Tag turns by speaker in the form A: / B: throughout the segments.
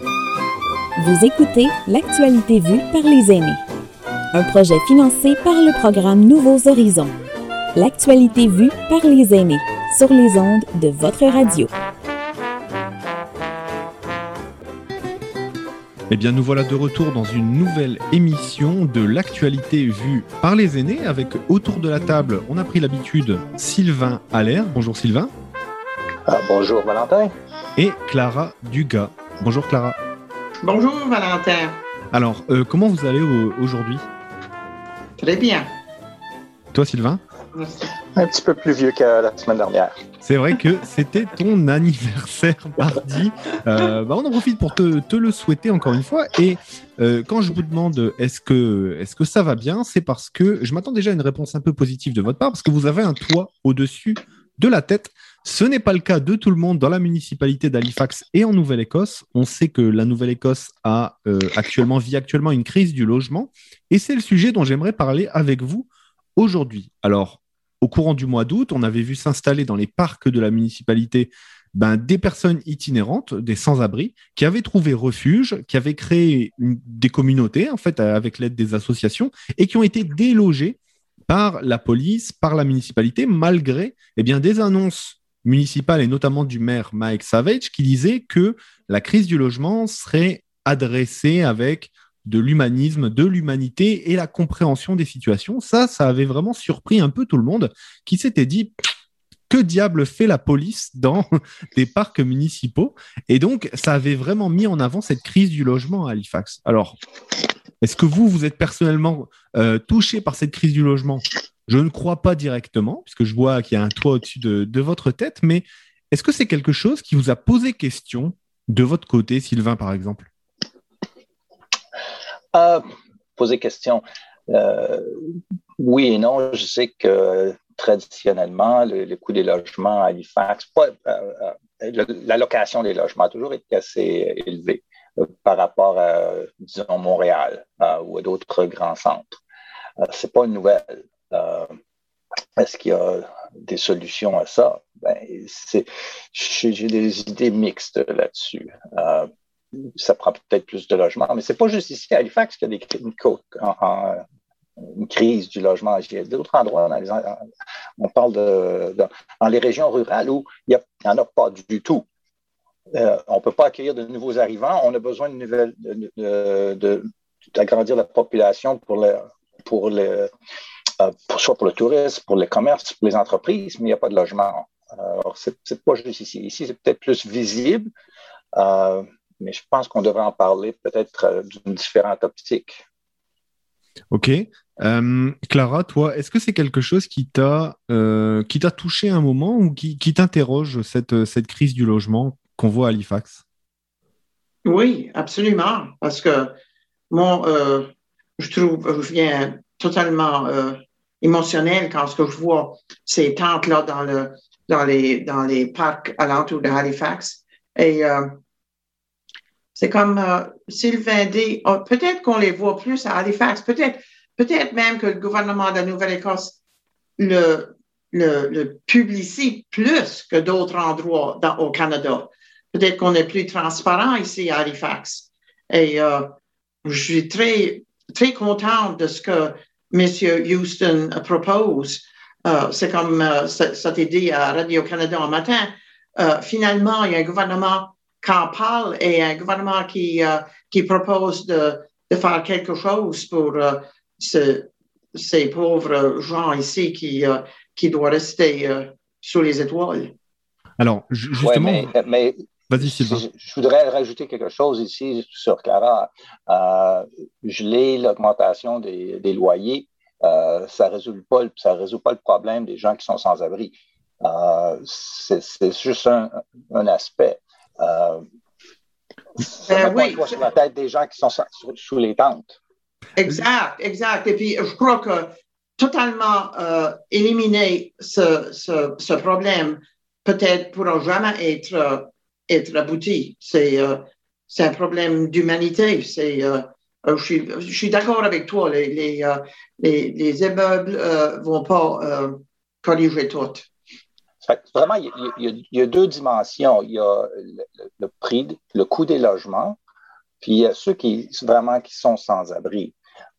A: Vous écoutez L'actualité vue par les aînés, un projet financé par le programme Nouveaux Horizons. L'actualité vue par les aînés sur les ondes de votre radio.
B: Eh bien, nous voilà de retour dans une nouvelle émission de l'actualité vue par les aînés avec autour de la table, on a pris l'habitude, Sylvain Allaire. Bonjour Sylvain.
C: Ah, bonjour Valentin.
B: Et Clara Dugas. Bonjour Clara.
D: Bonjour Valentin.
B: Alors, euh, comment vous allez aujourd'hui?
D: Très bien.
B: Toi Sylvain?
C: Un petit peu plus vieux que la semaine dernière.
B: C'est vrai que c'était ton anniversaire mardi. Euh, bah, on en profite pour te, le souhaiter encore une fois. Et euh, quand je vous demande est-ce que, est que ça va bien, c'est parce que je m'attends déjà à une réponse un peu positive de votre part, parce que vous avez un toit au-dessus de la tête. Ce n'est pas le cas de tout le monde dans la municipalité d'Halifax et en Nouvelle-Écosse. On sait que la Nouvelle-Écosse a euh, actuellement vit actuellement une crise du logement et c'est le sujet dont j'aimerais parler avec vous aujourd'hui. Alors, au courant du mois d'août, on avait vu s'installer dans les parcs de la municipalité ben, des personnes itinérantes, des sans-abri, qui avaient trouvé refuge, qui avaient créé des communautés, en fait, avec l'aide des associations, et qui ont été délogés par la police, par la municipalité, malgré eh bien, des annonces municipales et notamment du maire Mike Savage qui disait que la crise du logement serait adressée avec de l'humanisme, de l'humanité et la compréhension des situations. Ça, ça avait vraiment surpris un peu tout le monde qui s'était dit que diable fait la police dans des parcs municipaux? Et donc, ça avait vraiment mis en avant cette crise du logement à Halifax. Alors, est-ce que vous, vous êtes personnellement euh, touché par cette crise du logement? Je ne crois pas directement, puisque je vois qu'il y a un toit au-dessus de, votre tête, mais est-ce que c'est quelque chose qui vous a posé question de votre côté, Sylvain, par exemple?
C: Euh, poser question. Euh, oui et non. Je sais que traditionnellement, le, coût des logements à Halifax, euh, la location des logements a toujours été assez élevé par rapport à, disons, Montréal ou à d'autres grands centres. c'est pas une nouvelle. Est-ce qu'il y a des solutions à ça? Ben, j'ai des idées mixtes là-dessus ça prend peut-être plus de logements. Mais c'est pas juste ici à Halifax qu'il y a des, une, crise du logement. Il y a d'autres endroits, on parle de, dans les régions rurales où il n'y en a pas du tout. Euh, on ne peut pas accueillir de nouveaux arrivants. On a besoin d'agrandir la population pour le, pour euh, soit pour tourisme, pour le commerce, pour les entreprises, mais il n'y a pas de logement. Alors, c'est pas juste ici. Ici, c'est peut-être plus visible. Euh, mais je pense qu'on devrait en parler peut-être d'une différente optique.
B: Ok. Clara, toi, est-ce que c'est quelque chose qui t'a touché un moment ou qui, t'interroge cette crise du logement? Qu'on voit à Halifax
D: Oui, absolument. Parce que moi, je trouve, je viens totalement émotionnel quand je vois ces tentes-là dans, le, dans, les, dans les parcs alentours de Halifax. Et c'est comme euh, Sylvain dit, oh, peut-être qu'on les voit plus à Halifax, peut-être peut-être même que le gouvernement de la Nouvelle-Écosse le, le, plus que d'autres endroits au Canada. Peut-être qu'on est plus transparent ici à Halifax. Et euh, je suis très, très contente de ce que M. Houston propose. Euh, c'est comme euh, ça, ça t'est dit à Radio-Canada un matin. Euh, finalement, il y a un gouvernement quand parle et un gouvernement qui, euh, qui propose de, de, faire quelque chose pour euh, ces pauvres gens ici qui, euh, qui doivent rester sous les étoiles.
B: Alors, justement.
C: mais,
B: Vas-y, Sylvain.
C: Je, voudrais rajouter quelque chose ici sur Cara. je l'ai, l'augmentation des, des, loyers. ça ne résout, pas, ça résout pas le problème des gens qui sont sans abri. c'est juste un, un aspect. Euh,
D: ben oui.
C: sur la tête des gens qui sont sous, les tentes.
D: Exact, exact. Et puis, je crois que totalement euh, éliminer ce, ce, ce problème peut-être pourra jamais être, être abouti. C'est euh, un problème d'humanité. C'est euh, je suis, d'accord avec toi. Les, les, les, les immeubles ne vont pas corriger tout
C: vraiment, il y, a, deux dimensions. Il y a le, prix, le coût des logements Puis il y a ceux qui vraiment qui sont sans abri.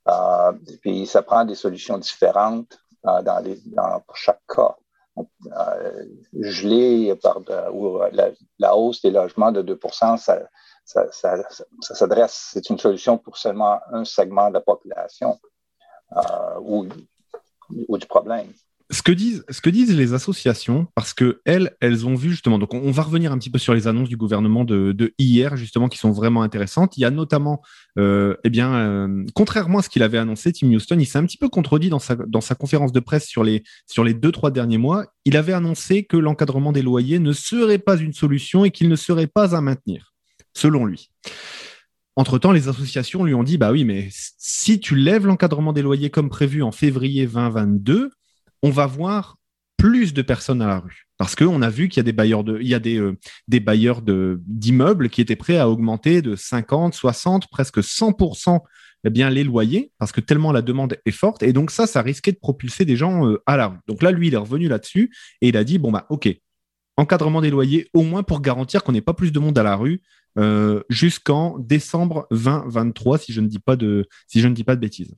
C: Euh, puis ça prend des solutions différentes euh, dans, les, dans pour chaque cas. Euh, geler par ou la, hausse des logements de 2 ça, ça, ça, ça s'adresse, c'est une solution pour seulement un segment de la population ou, ou du problème
B: ce que disent, ce que disent les associations, parce que elles, elles ont vu justement. Donc, on, va revenir un petit peu sur les annonces du gouvernement de, de hier, justement, qui sont vraiment intéressantes. Il y a notamment, euh, eh bien, euh, contrairement à ce qu'il avait annoncé, Tim Houston, il s'est un petit peu contredit dans sa, dans sa conférence de presse sur les, sur les deux trois derniers mois. Il avait annoncé que l'encadrement des loyers ne serait pas une solution et qu'il ne serait pas à maintenir, selon lui. Entre-temps, les associations lui ont dit, bah oui, mais si tu lèves l'encadrement des loyers comme prévu en février 2022, on va voir plus de personnes à la rue. Parce qu'on a vu qu'il y a des bailleurs de, il euh, bailleurs d'immeubles qui étaient prêts à augmenter de 50, 60, presque 100% eh bien, les loyers, parce que tellement la demande est forte. Et donc ça, ça risquait de propulser des gens euh, à la rue. Donc là, lui, il est revenu là-dessus et il a dit, bon, bah, OK, encadrement des loyers, au moins pour garantir qu'on n'ait pas plus de monde à la rue euh, jusqu'en décembre 2023, si je ne dis pas de, si je ne dis pas de bêtises.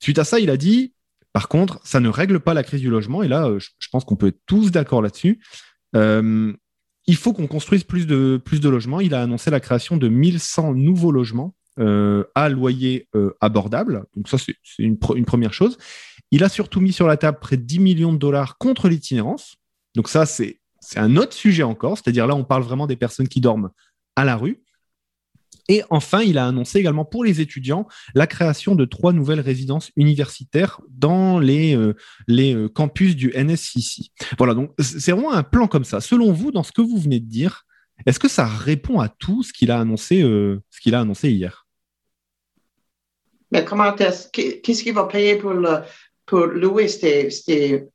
B: Suite à ça, il a dit, par contre, ça ne règle pas la crise du logement. Et là, euh, je, pense qu'on peut être tous d'accord là-dessus. Euh, il faut qu'on construise plus de, logements. Il a annoncé la création de 1100 nouveaux logements euh, à loyer abordable. Donc ça, c'est une, une, première chose. Il a surtout mis sur la table près de 10 millions de dollars contre l'itinérance. Donc ça, c'est un autre sujet encore. C'est-à-dire là, on parle vraiment des personnes qui dorment à la rue. Et enfin, il a annoncé également pour les étudiants la création de trois nouvelles résidences universitaires dans les, euh, les euh, campus du NSCC. Voilà, donc c'est vraiment un plan comme ça. Selon vous, dans ce que vous venez de dire, est-ce que ça répond à tout ce qu'il a annoncé, euh, ce qu'il a annoncé hier?
D: Mais comment est-ce qu'est-ce qu'il va payer pour, le, pour louer ces,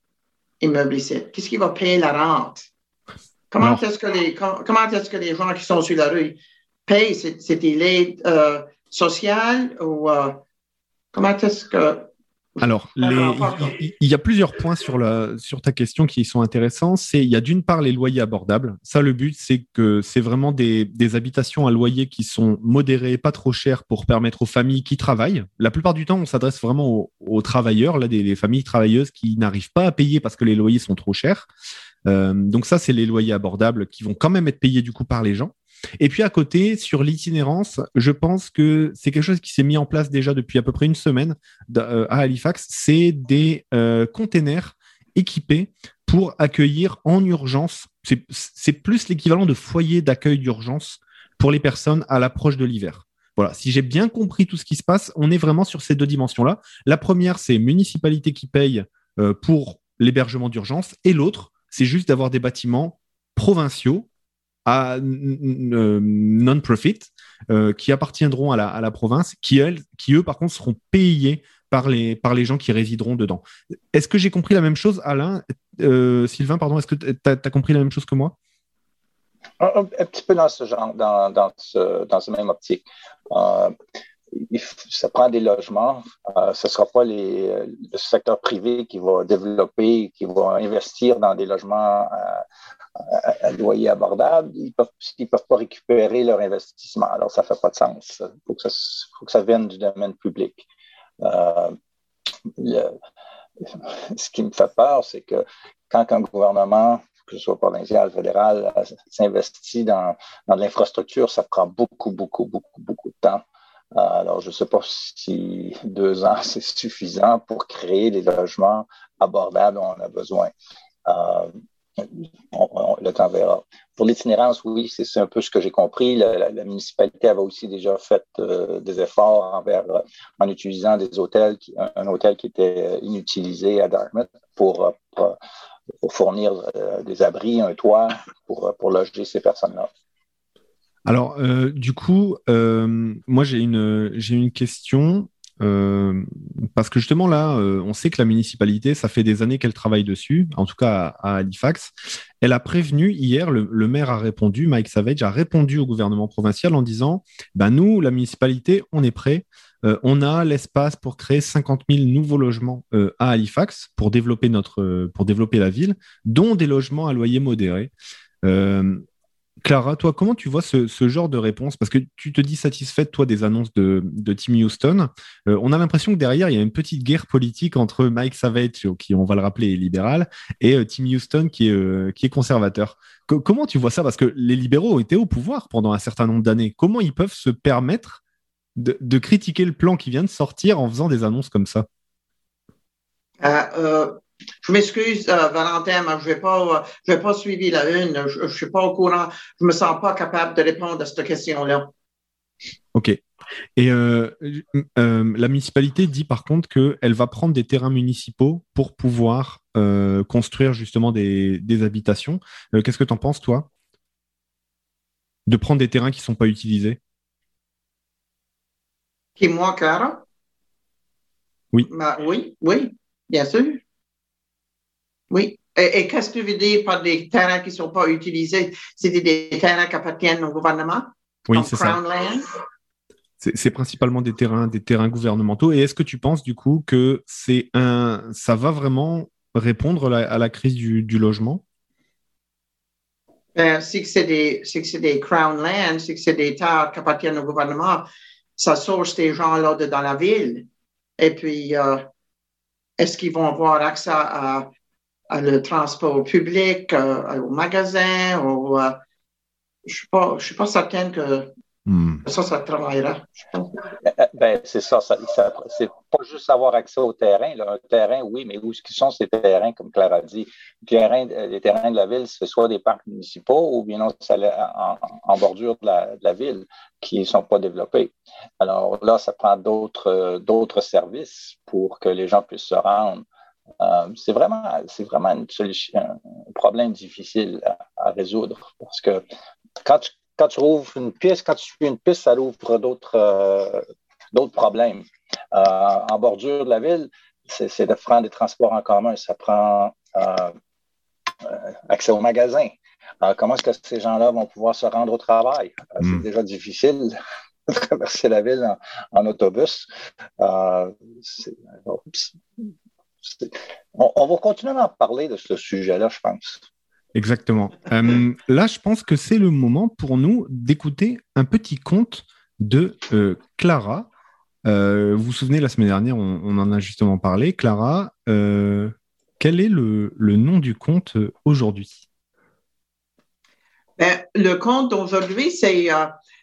D: immeubles ici? Qu'est-ce qu'il va payer la rente? Comment est-ce que les comment est-ce que les gens qui sont sur la rue paye, c'était l'aide euh, sociale ou euh, comment est-ce que
B: alors, il y a plusieurs points sur, la, sur ta question qui sont intéressants. C'est il y a d'une part les loyers abordables. Ça, le but, c'est que c'est vraiment des, des, habitations à loyer qui sont modérées, pas trop chères pour permettre aux familles qui travaillent. La plupart du temps, on s'adresse vraiment aux, travailleurs, là, des familles travailleuses qui n'arrivent pas à payer parce que les loyers sont trop chers. Euh, donc ça, c'est les loyers abordables qui vont quand même être payés du coup par les gens. Et puis à côté, sur l'itinérance, je pense que c'est quelque chose qui s'est mis en place déjà depuis à peu près une semaine euh, à Halifax. C'est des euh, containers équipés pour accueillir en urgence. C'est plus l'équivalent de foyer d'accueil d'urgence pour les personnes à l'approche de l'hiver. Voilà, si j'ai bien compris tout ce qui se passe, on est vraiment sur ces deux dimensions-là. La première, c'est municipalité qui paye euh, pour l'hébergement d'urgence, et l'autre, c'est juste d'avoir des bâtiments provinciaux à non-profit euh, qui appartiendront à la, province, qui, elles, qui eux, par contre, seront payés par les, par les gens qui résideront dedans. Est-ce que j'ai compris la même chose, Alain? Euh, Sylvain, pardon, est-ce que tu as, compris la même chose que moi?
C: Un, petit peu dans ce genre, dans, dans, dans ce même optique. Euh, ça prend des logements. ce ne sera pas le secteur privé qui va développer, qui va investir dans des logements à, loyer abordable, ils ne peuvent, pas récupérer leur investissement. Alors, ça ne fait pas de sens. Il faut, que ça vienne du domaine public. Euh, ce qui me fait peur, c'est que quand un gouvernement, que ce soit provincial, fédéral, s'investit dans, dans l'infrastructure, ça prend beaucoup, beaucoup, beaucoup, beaucoup de temps. Euh, alors, je ne sais pas si deux ans, c'est suffisant pour créer les logements abordables dont on a besoin. Euh, le temps verra. Pour l'itinérance, oui, c'est un peu ce que j'ai compris. La, municipalité avait aussi déjà fait euh, des efforts envers, euh, en utilisant des hôtels, un, hôtel qui était inutilisé à Dartmouth pour, euh, fournir des abris, un toit pour, loger ces personnes-là.
B: Alors, du coup, moi j'ai une, j'ai une question. Euh, parce que justement là, euh, on sait que la municipalité, ça fait des années qu'elle travaille dessus, en tout cas à, Halifax. Elle a prévenu hier, le, maire a répondu, Mike Savage a répondu au gouvernement provincial en disant, ben nous, la municipalité, on est prêt. Euh, on a l'espace pour créer 50 000 nouveaux logements à Halifax pour développer notre, pour développer la ville, dont des logements à loyer modéré Clara, toi, comment tu vois ce, genre de réponse? Parce que tu te dis satisfaite, toi, des annonces de, Tim Houston. Euh, on a l'impression que derrière, il y a une petite guerre politique entre Mike Savage, qui, on va le rappeler, est libéral, et euh, Tim Houston, qui est, euh, qui est conservateur. comment tu vois ça? Parce que les libéraux ont été au pouvoir pendant un certain nombre d'années. Comment ils peuvent se permettre de, critiquer le plan qui vient de sortir en faisant des annonces comme ça?
D: Je m'excuse, euh, Valentin, mais je n'ai pas, euh, pas suivi la une. Je ne suis pas au courant. Je ne me sens pas capable de répondre à cette question-là.
B: OK. Et euh, la municipalité dit par contre qu'elle va prendre des terrains municipaux pour pouvoir construire justement des, habitations. Qu'est-ce que tu en penses, toi? De prendre des terrains qui ne sont pas utilisés?
D: Qui, moi, Clara?
B: Oui.
D: Bah, oui, oui, bien sûr. Oui. Et, qu'est-ce que tu veux dire par des terrains qui ne sont pas utilisés? C'est des, terrains qui appartiennent au gouvernement?
B: Oui, c'est ça. C'est principalement des terrains, des terrains gouvernementaux. Et est-ce que tu penses du coup que c'est un, ça va vraiment répondre à la crise du, logement?
D: Ben, si c'est des, des crown lands, si c'est des terres qui appartiennent au gouvernement, ça source des gens là dans la ville. Et puis, euh, est-ce qu'ils vont avoir accès à, le transport public, euh, au magasin, au, euh, je ne suis, pas certaine que hmm. ça, ça travaillera.
C: Euh, ben, c'est ça, ça, c'est pas juste avoir accès au terrain. Là. Un terrain, oui, mais où sont ces terrains, comme Claire a dit? les terrains de la ville, c'est soit des parcs municipaux ou bien non, en, en bordure de la, de la, ville qui ne sont pas développés. Alors là, ça prend d'autres, d'autres services pour que les gens puissent se rendre. Euh, c'est vraiment, c'est vraiment une solution, un problème difficile à, résoudre parce que quand tu, quand tu ouvres une piste, quand tu suis une piste, ça ouvre d'autres, euh, d'autres problèmes. Euh, en bordure de la ville, c'est, de prendre des transports en commun, ça prend accès au magasin. comment est-ce que ces gens-là vont pouvoir se rendre au travail? C'est hmm. déjà difficile de traverser la ville en, autobus. On, va continuer à en parler de ce sujet-là, je pense.
B: Exactement. Euh, là, je pense que c'est le moment pour nous d'écouter un petit conte de euh, Clara. Euh, vous vous souvenez, la semaine dernière, on, en a justement parlé. Clara, quel est le, nom du conte aujourd'hui?
D: Ben, Le conte d'aujourd'hui, c'est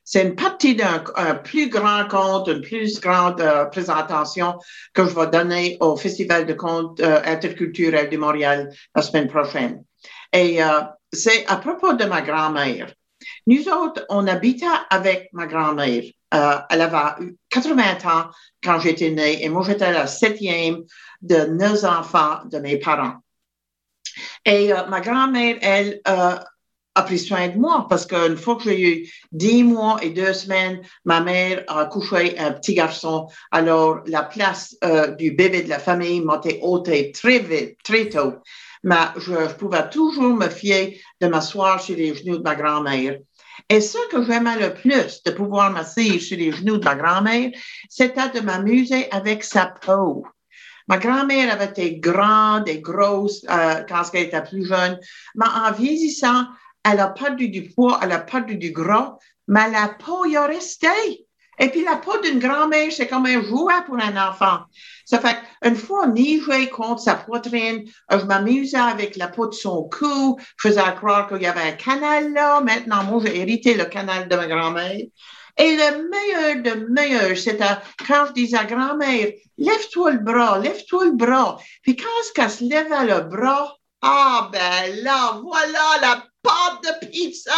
D: c'est une partie d'un plus grand conte, une plus grande euh, présentation que je vais donner au Festival de contes euh, interculturel de Montréal la semaine prochaine. Et euh, c'est à propos de ma grand-mère. Nous autres, on habitait avec ma grand-mère. elle avait 80 ans quand j'étais née et moi, j'étais la septième de neuf enfants de mes parents. Et ma grand-mère, elle, a pris soin de moi parce qu'une fois que j'ai eu dix mois et deux semaines, ma mère a couché un petit garçon. Alors, la place euh, du bébé de la famille m'a été ôtée très vite, très tôt. Mais je, pouvais toujours me fier de m'asseoir sur les genoux de ma grand-mère. Et ce que j'aimais le plus de pouvoir m'asseoir sur les genoux de ma grand-mère, c'était de m'amuser avec sa peau. Ma grand-mère avait été grande et grosse euh, quand elle était plus jeune, mais en vieillissant, elle a perdu du poids, elle a perdu du gras, mais la peau y a resté. Et puis la peau d'une grand-mère, c'est comme un jouet pour un enfant. Ça fait une fois nigé contre sa poitrine, je m'amusais avec la peau de son cou, je faisais croire qu'il y avait un canal là. Maintenant, moi, j'ai hérité le canal de ma grand-mère. Et le meilleur de meilleur, c'était quand je disais à grand-mère, lève-toi le bras, lève-toi le bras. Puis quand elle se levait le bras, ah ben là, voilà la pâte de pizza.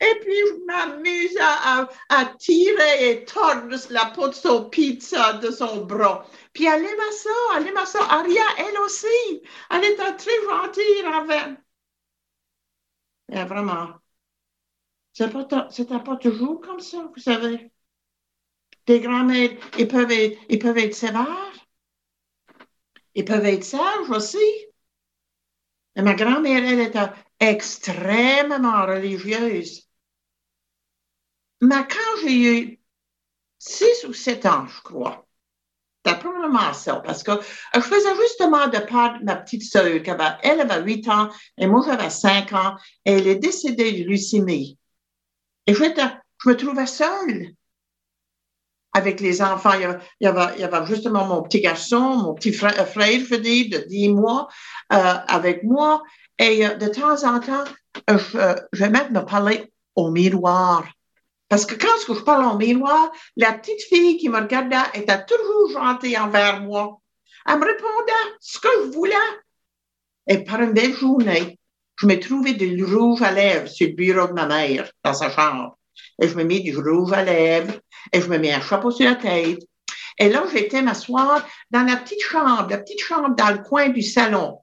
D: Et puis, je m'amuse à, à, tirer et tordre la peau de son pizza de son bras. Puis, elle aimait ça, elle aimait ça. Aria, elle aussi, elle était très gentille avec. Et vraiment, c'était pas toujours comme ça, vous savez. Des grands-mères, ils peuvent, être, ils peuvent être sévères. Ils peuvent être sages aussi. Et ma grand-mère, elle était extrêmement religieuse. Mais quand j'ai eu six ou sept ans, je crois, c'était probablement ça, parce que je faisais justement de part de ma petite sœur, qui avait, elle avait huit ans et moi j'avais cinq ans, et elle est décédée de leucémie. Et je, me trouvais seule avec les enfants. Il y, avait, justement mon petit garçon, mon petit frère, frère je dire, de 10 mois, euh, avec moi. Et euh, de temps en temps, euh, je, vais même me parler au miroir. Parce que quand je parle au miroir, la petite fille qui me regardait était toujours gentille envers moi. Elle me répondait ce que je voulais. Et par une belle journée, je me trouvais du rouge à lèvres sur le bureau de ma mère, dans sa chambre. Et je me mets du rouge à lèvres, et je me mets un chapeau sur la tête. Et là, j'étais m'asseoir dans la petite chambre, la petite chambre dans le coin du salon.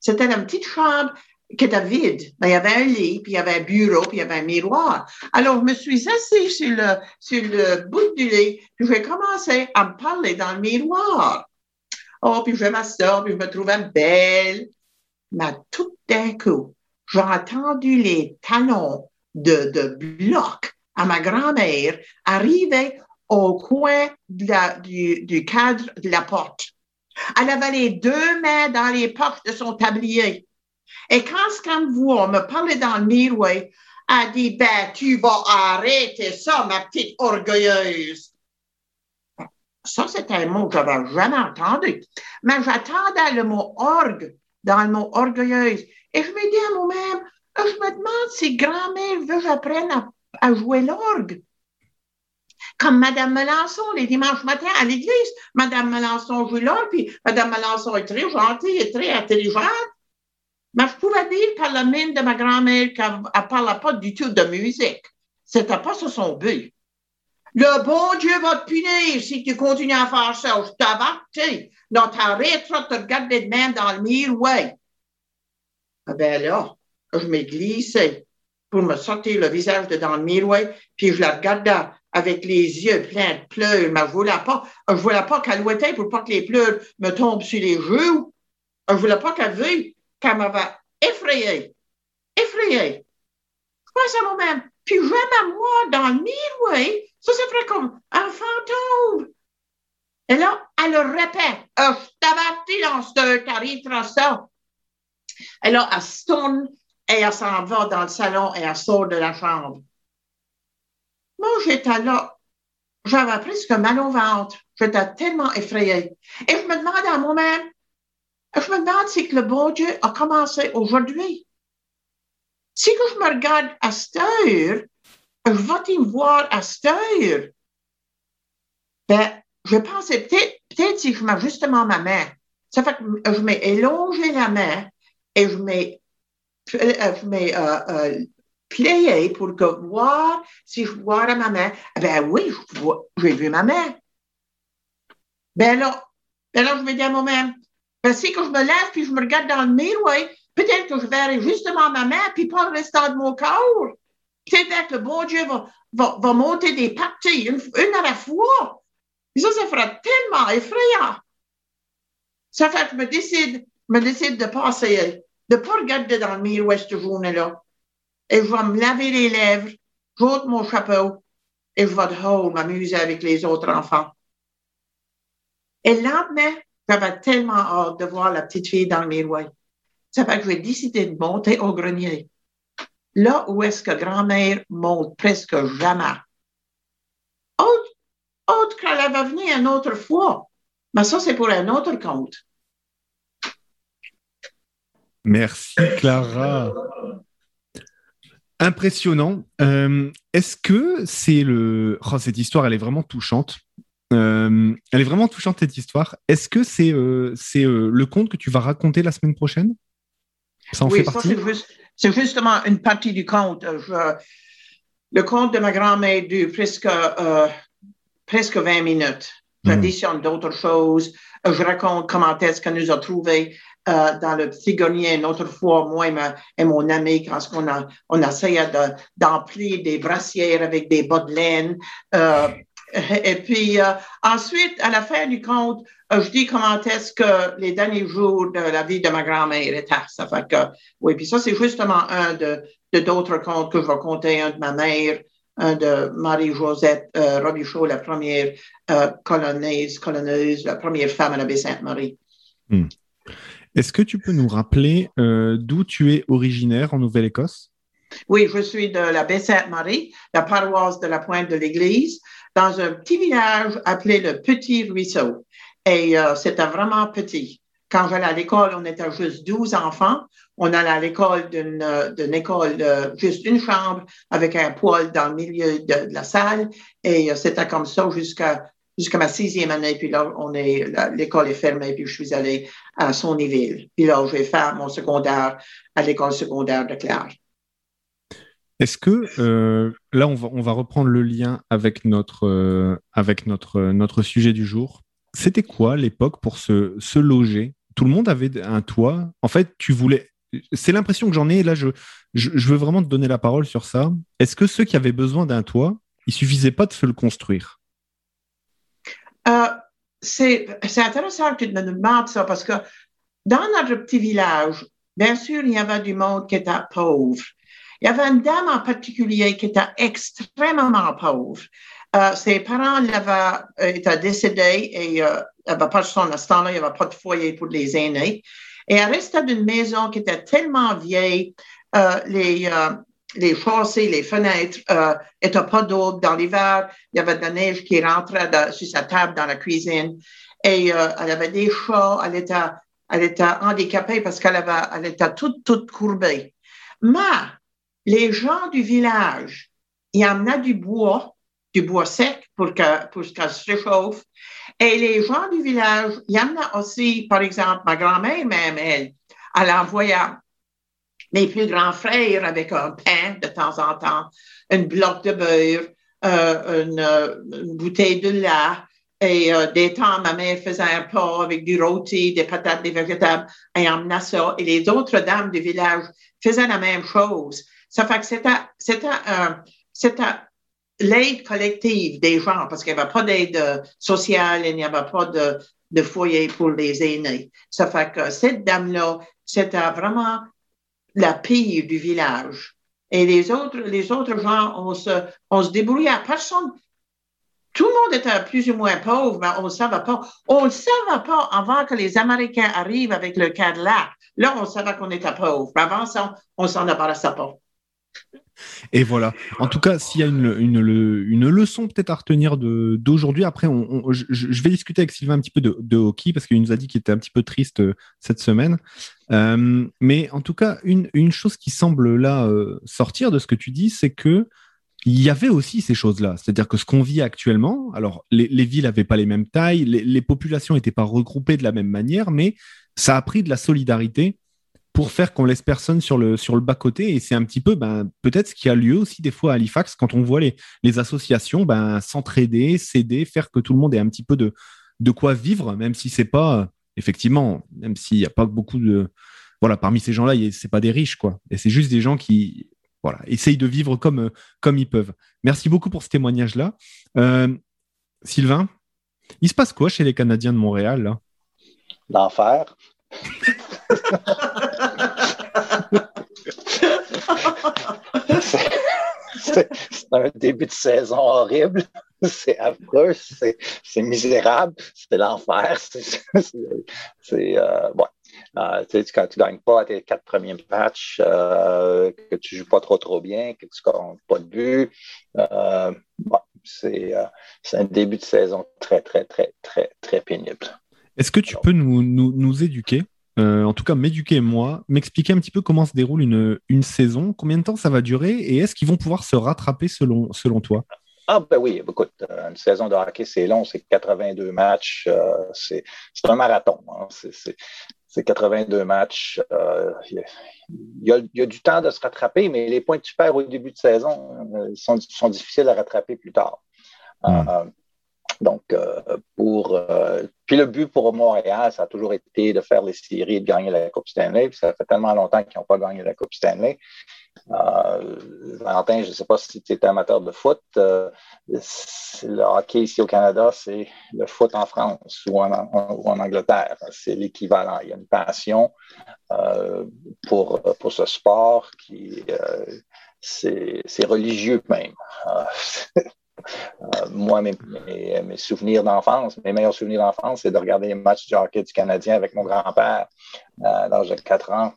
D: C'était la petite chambre qui était vide. il y avait un lit, puis il y avait un bureau, puis il y avait un miroir. Alors, je me suis assise sur le, sur le bout du lit, puis j'ai commencé à me parler dans le miroir. Oh, puis je m'asseoir, puis je me trouvais belle. Mais tout d'un coup, j'ai entendu les talons de, de bloc à ma grand-mère arriver au coin du, du cadre de la porte. Elle avait les deux mains dans les poches de son tablier. Et quand voit me parlait dans le miroir, elle dit, ben, tu vas arrêter ça, ma petite orgueilleuse. Ça, c'était un mot que j'avais jamais entendu. Mais j'attendais le mot orgue dans le mot orgueilleuse. Et je me dis à moi-même, je me demande si grand-mère veut que j'apprenne à jouer l'orgue comme Madame Melançon, les dimanches matins à l'église. Madame Melançon joue là, puis Madame Melançon est très gentille et très intelligente. Mais je pouvais dire par la mine de ma grand-mère qu'elle ne parlait pas du tout de musique. C'était pas son but. Le bon Dieu va te punir si tu continues à faire ça. Je t'avertis. Non, t'arrêteras de te regarder de même dans le miroir. Ah ben là, je m'ai glissé pour me sortir le visage de dans le miroir, puis je la regardais avec les yeux pleins de pleurs, mais je voulais pas, je voulais pas qu'elle ouétait pour pas que les pleurs me tombent sur les joues. Je voulais pas qu'elle veuille qu'elle m'avait effrayée. Effrayée. Je pense à moi-même. Puis je à moi dans le miroir, ça se ferait comme un fantôme. Et là, elle le répète. Oh, je t'avertis dans ce t'arriveras ça. Et là, elle se tourne et elle s'en va dans le salon et elle sort de la chambre. Moi, j'étais là, j'avais presque mal au ventre. J'étais tellement effrayée. Et je me demande à moi-même, je me demande si le bon Dieu a commencé aujourd'hui. Si je me regarde à cette heure, je vais me voir à cette heure. Ben, je pensais peut-être, peut-être si je mets justement ma main. Ça fait que je m'ai élongé la main et je m'ai, je mets euh, euh, plié pour que voir si je vois ma main. Eh ben oui, j'ai vu ma main. Ben là, ben là, je me dis à moi-même, ben si je me lève puis je me regarde dans le miroir, peut-être que je verrai justement ma main puis pas le restant de mon corps. Peut-être que le bon Dieu va, va, va monter des parties, une, à la fois. Et ça, ça fera tellement effrayant. Ça fait que je me décide, me décide de passer, de pas regarder dans le miroir cette journée-là et je vais me laver les lèvres, j'ôte mon chapeau et je vais dehors m'amuser avec les autres enfants. Et le lendemain, j'avais tellement hâte de voir la petite fille dans le miroir. Ça fait que j'ai décidé de monter au grenier. Là où est-ce que grand-mère monte presque jamais. Autre, autre qu'elle va venir une autre fois. Mais ça, c'est pour un autre compte.
B: Merci, Clara. Impressionnant. Euh, est-ce que c'est le... Oh, cette histoire, elle est vraiment touchante. Euh, elle est vraiment touchante, cette histoire. Est-ce que c'est euh, c'est le conte que tu vas raconter la semaine prochaine?
D: Ça en fait partie c'est justement une partie du conte. le conte de ma grand-mère dure presque, presque 20 minutes. J'additionne hmm. d'autres choses. Je raconte comment est-ce qu'elle nous a trouvés euh, dans le petit grenier une autre fois, moi et, mon ami, quand on, a, on essayait d'emplir des brassières avec des bas de laine. Euh, et puis euh, ensuite, à la fin du compte, je dis comment est-ce que les derniers jours de la vie de ma grand-mère étaient. Ça fait que, oui, puis ça, c'est justement un de d'autres contes que je vais compter, un de ma mère, un de Marie-Josette Robichaud, la première colonnaise, colonneuse, la première femme à la baie Sainte-Marie.
B: Est-ce que tu peux nous rappeler euh, d'où tu es originaire en Nouvelle-Écosse?
D: Oui, je suis de la Baie-Sainte-Marie, la paroisse de la Pointe de l'Église, dans un petit village appelé le Petit Ruisseau. Et euh, c'était vraiment petit. Quand j'allais à l'école, on était juste 12 enfants. On allait à l'école d'une, d'une école de juste une chambre avec un poêle dans le milieu de, la salle. Et euh, c'était comme ça jusqu'à jusqu'à ma sixième année. Puis là, on est, l'école est fermée. Puis je suis allée à Sonyville. Puis là, j'ai fait mon secondaire à l'école secondaire de Claire.
B: Est-ce que euh, là, on va, reprendre le lien avec notre, euh, avec notre, notre sujet du jour. C'était quoi l'époque pour se, loger? Tout le monde avait un toit. En fait, tu voulais. C'est l'impression que j'en ai. Là, je, je, veux vraiment te donner la parole sur ça. Est-ce que ceux qui avaient besoin d'un toit, il suffisait pas de se le construire?
D: Euh, C'est intéressant que tu me demandes ça parce que dans notre petit village, bien sûr, il y avait du monde qui était pauvre. Il y avait une dame en particulier qui était extrêmement pauvre. Euh, ses parents l'avaient euh, été décédés et euh, elle n'avait pas de son instant là, il n'y avait pas de foyer pour les aînés. Et elle restait d'une maison qui était tellement vieille, les, les chaussées, les fenêtres n'étaient pas d'eau. Dans l'hiver, il y avait de la neige qui rentrait sur sa table dans la cuisine. Et elle avait des chats, elle était, elle était handicapée parce qu'elle avait, elle était toute, toute courbée. Mais les gens du village, ils amenaient du bois, du bois sec pour que, pour ça se réchauffe. Et les gens du village, ils amenaient aussi, par exemple, ma grand-mère même, elle, elle envoyait mes plus grands frères avec un pain de temps en temps, une bloc de beurre, euh, une, bouteille de lait. Et euh, des temps, ma mère faisait un pot avec du rôti, des patates, des végétables, et emmenait ça. Et les autres dames du village faisaient la même chose. Ça fait que c'était, c'était, c'était l'aide collective des gens parce qu'il n'y avait pas d'aide sociale il n'y avait pas de, de foyer pour les aînés. Ça fait que cette dame-là, c'était vraiment la pire du village. Et les autres, les autres gens, on se, on se débrouillait. Personne, tout le monde était plus ou moins pauvre, mais on ne savait pas. On ne savait pas avant que les Américains arrivent avec le Cadillac. Là, on savait qu'on était pauvre. Avant ça, on s'en embarrassait pas.
B: Et voilà. En tout cas, s'il y a une, une, leçon peut-être à retenir d'aujourd'hui, après, je, vais discuter avec Sylvain un petit peu de, hockey parce qu'il nous a dit qu'il était un petit peu triste euh, cette semaine. Euh, mais en tout cas, une, chose qui semble là euh, sortir de ce que tu dis, c'est que il y avait aussi ces choses-là. C'est-à-dire que ce qu'on vit actuellement, alors les, villes n'avaient pas les mêmes tailles, les, les populations n'étaient pas regroupées de la même manière, mais ça a pris de la solidarité pour faire qu'on laisse personne sur le, sur le bas-côté. Et c'est un petit peu ben, peut-être ce qui a lieu aussi des fois à Halifax quand on voit les, les associations ben, s'entraider, s'aider, faire que tout le monde ait un petit peu de, de quoi vivre, même si c'est pas, effectivement, même s'il n'y a pas beaucoup de. Voilà, parmi ces gens-là, c'est pas des riches, quoi. Et c'est juste des gens qui voilà, essayent de vivre comme, comme ils peuvent. Merci beaucoup pour ce témoignage-là. Euh, Sylvain, il se passe quoi chez les Canadiens de Montréal, là?
C: L'enfer. c'est un début de saison horrible. C'est affreux, c'est misérable, c'est l'enfer. C'est euh, euh, quand tu ne gagnes pas tes quatre premiers matchs, euh, que tu ne joues pas trop trop bien, que tu ne comptes pas de but, c'est un début de saison très, très, très, très, très pénible.
B: Est-ce que tu peux nous, nous, nous éduquer euh, en tout cas m'éduquer moi, m'expliquer un petit peu comment se déroule une, une saison, combien de temps ça va durer et est-ce qu'ils vont pouvoir se rattraper selon, selon toi?
C: Ah ben oui, écoute, euh, une saison de hockey, c'est long, c'est 82 matchs, euh, c'est un marathon. Hein, c'est 82 matchs. Il y, a, y, a, du temps de se rattraper, mais les points que tu perds au début de saison sont, sont difficiles à rattraper plus tard. Hmm. Donc, euh, pour. Euh, puis le but pour Montréal, ça a toujours été de faire les séries et de gagner la Coupe Stanley. Ça fait tellement longtemps qu'ils n'ont pas gagné la Coupe Stanley. Euh, Valentin, je ne sais pas si tu es amateur de foot. Euh, le hockey ici au Canada, c'est le foot en France ou en, ou en Angleterre. C'est l'équivalent. Il y a une passion euh, pour, pour ce sport qui c'est religieux même. Euh, moi, mes, souvenirs d'enfance, mes meilleurs souvenirs d'enfance, c'est de regarder les matchs du hockey du Canadien avec mon grand-père. Euh, à l'âge de 4 ans,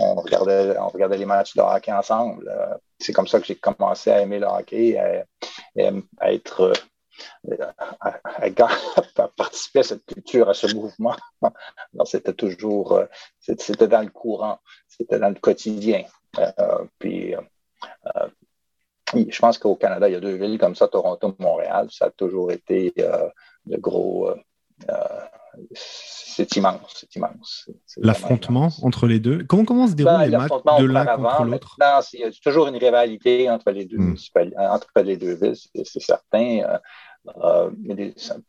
C: on, regardait, on regardait les matchs de hockey ensemble. c'est comme ça que j'ai commencé à aimer le hockey, à, à être à, participer à cette culture, à ce mouvement. c'était toujours, euh, c'était dans le courant, c'était dans le quotidien. Euh, puis, euh, je pense qu'au Canada, il y a deux villes comme ça, Toronto, Montréal. Ça a toujours été de gros. c'est immense, c'est immense.
B: L'affrontement entre les deux. Comment, comment se déroulent ben, les matchs de l'un contre l'autre?
C: Il y a toujours une rivalité entre les deux, hmm. entre les deux villes, c'est certain. Euh,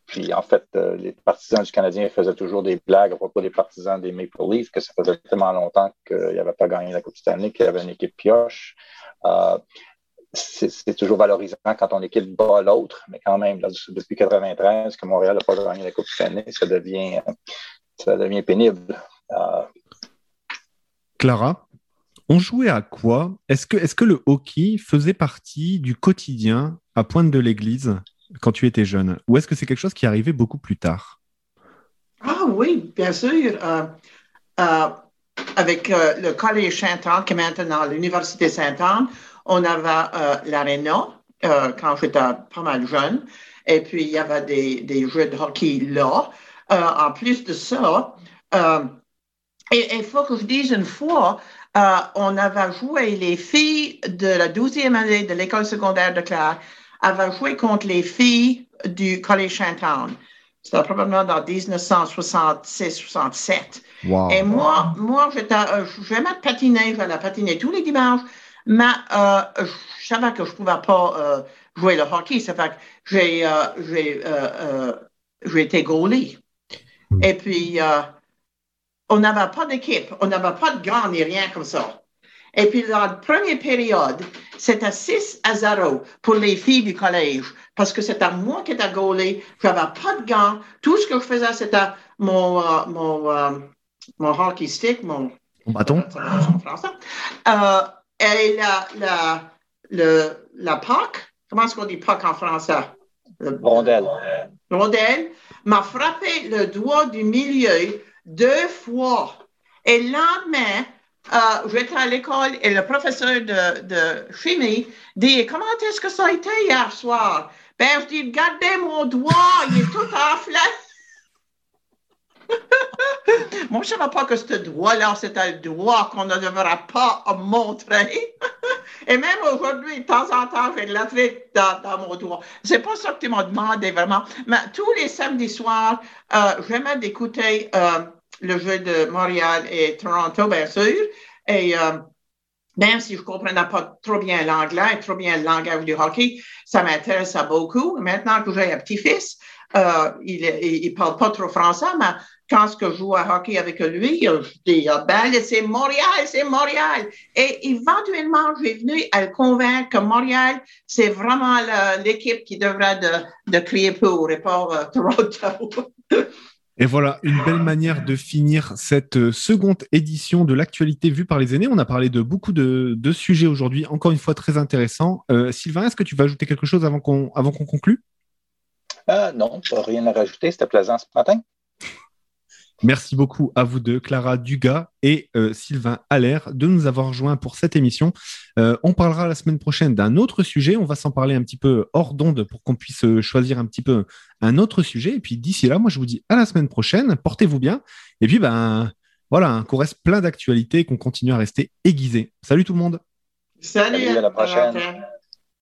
C: puis en fait, euh, les partisans du Canadien faisaient toujours des blagues à propos des partisans des Maple Leafs, que ça faisait tellement longtemps qu'ils n'avaient pas gagné la Coupe Stanley, qu'il y avait une équipe pioche. Euh, c'est toujours valorisant quand ton équipe bat l'autre, mais quand même, depuis 1993, que Montréal n'a pas gagné la Coupe Stanley, ça devient, ça devient pénible.
B: Clara, on jouait à quoi? Est-ce que, est que le hockey faisait partie du quotidien à Pointe de l'Église quand tu étais jeune? Ou est-ce que c'est quelque chose qui arrivait beaucoup plus tard?
D: Ah oui, bien sûr. Euh, euh, avec euh, le Collège Saint-Anne, qui est maintenant l'Université Saint-Anne, on avait l'aréna quand j'étais pas mal jeune. Et puis, il y avait des, des jeux de hockey là. en plus de ça, et il faut que je dise une fois, on avait joué les filles de la 12e année de l'école secondaire de Clare avait joué contre les filles du Collège Chantown. C'était probablement dans 1966-67. Et moi, moi euh, j'aimais patiner, j'allais patiner tous les dimanches, mais euh, je savais que je ne pouvais pas euh, jouer le hockey. Ça fait que j'ai, j'ai, été goalie. Hmm. Et puis, on n'avait pas d'équipe, on n'avait pas de gants ni rien comme ça. Et puis, dans la première période, c'était 6 à 0 pour les filles du collège, parce que c'était moi qui étais gaulée, je n'avais pas de gants. Tout ce que je faisais, c'était mon, euh, mon, euh, mon hockey stick, mon,
B: bâton.
D: Euh, et la, la, le, la PAC, comment est-ce qu'on dit PAC en français?
C: Rondelle.
D: Rondelle m'a frappé le doigt du milieu deux fois. Et le lendemain, euh, j'étais à l'école et le professeur de, de chimie dit Comment est-ce que ça a été hier soir? Ben, je dis Regardez mon doigt, il est tout enflé. Moi, je ne savais pas que ce doigt-là, c'était le doigt qu'on ne devrait pas montrer. Et même aujourd'hui, de temps en temps, j'ai de la dans, mon doigt. C'est pas ça que tu m'as demandé vraiment. Mais tous les samedis soirs, euh, j'aimais d'écouter euh, le jeu de Montréal et Toronto, bien sûr. Et euh, même si je ne comprenais pas trop bien l'anglais, trop bien le langage du hockey, ça m'intéresse beaucoup. Maintenant que j'ai un petit-fils, euh, il ne parle pas trop français, mais quand je joue à hockey avec lui, je dis, ah, ben, c'est Montréal, c'est Montréal. Et éventuellement, j'ai venu à le convaincre que Montréal, c'est vraiment l'équipe qui devrait de, crier pour et pas euh, Toronto.
B: Et voilà, une belle manière de finir cette euh, seconde édition de l'actualité vue par les aînés. On a parlé de beaucoup de, sujets aujourd'hui, encore une fois très intéressants. Sylvain, est-ce que tu vas ajouter quelque chose avant qu'on conclue?
C: Euh, Non, pas rien à rajouter. C'était plaisant ce matin.
B: Merci beaucoup à vous deux, Clara Dugas et euh, Sylvain Allaire, de nous avoir rejoints pour cette émission. Euh, on parlera la semaine prochaine d'un autre sujet. On va s'en parler un petit peu hors d'onde pour qu'on puisse euh, choisir un petit peu un autre sujet. Et puis d'ici là, moi, je vous dis à la semaine prochaine. Portez-vous bien. Et puis, ben voilà, hein, qu'on reste plein d'actualités, qu'on continue à rester aiguisé. Salut tout le monde.
D: Salut, à la prochaine.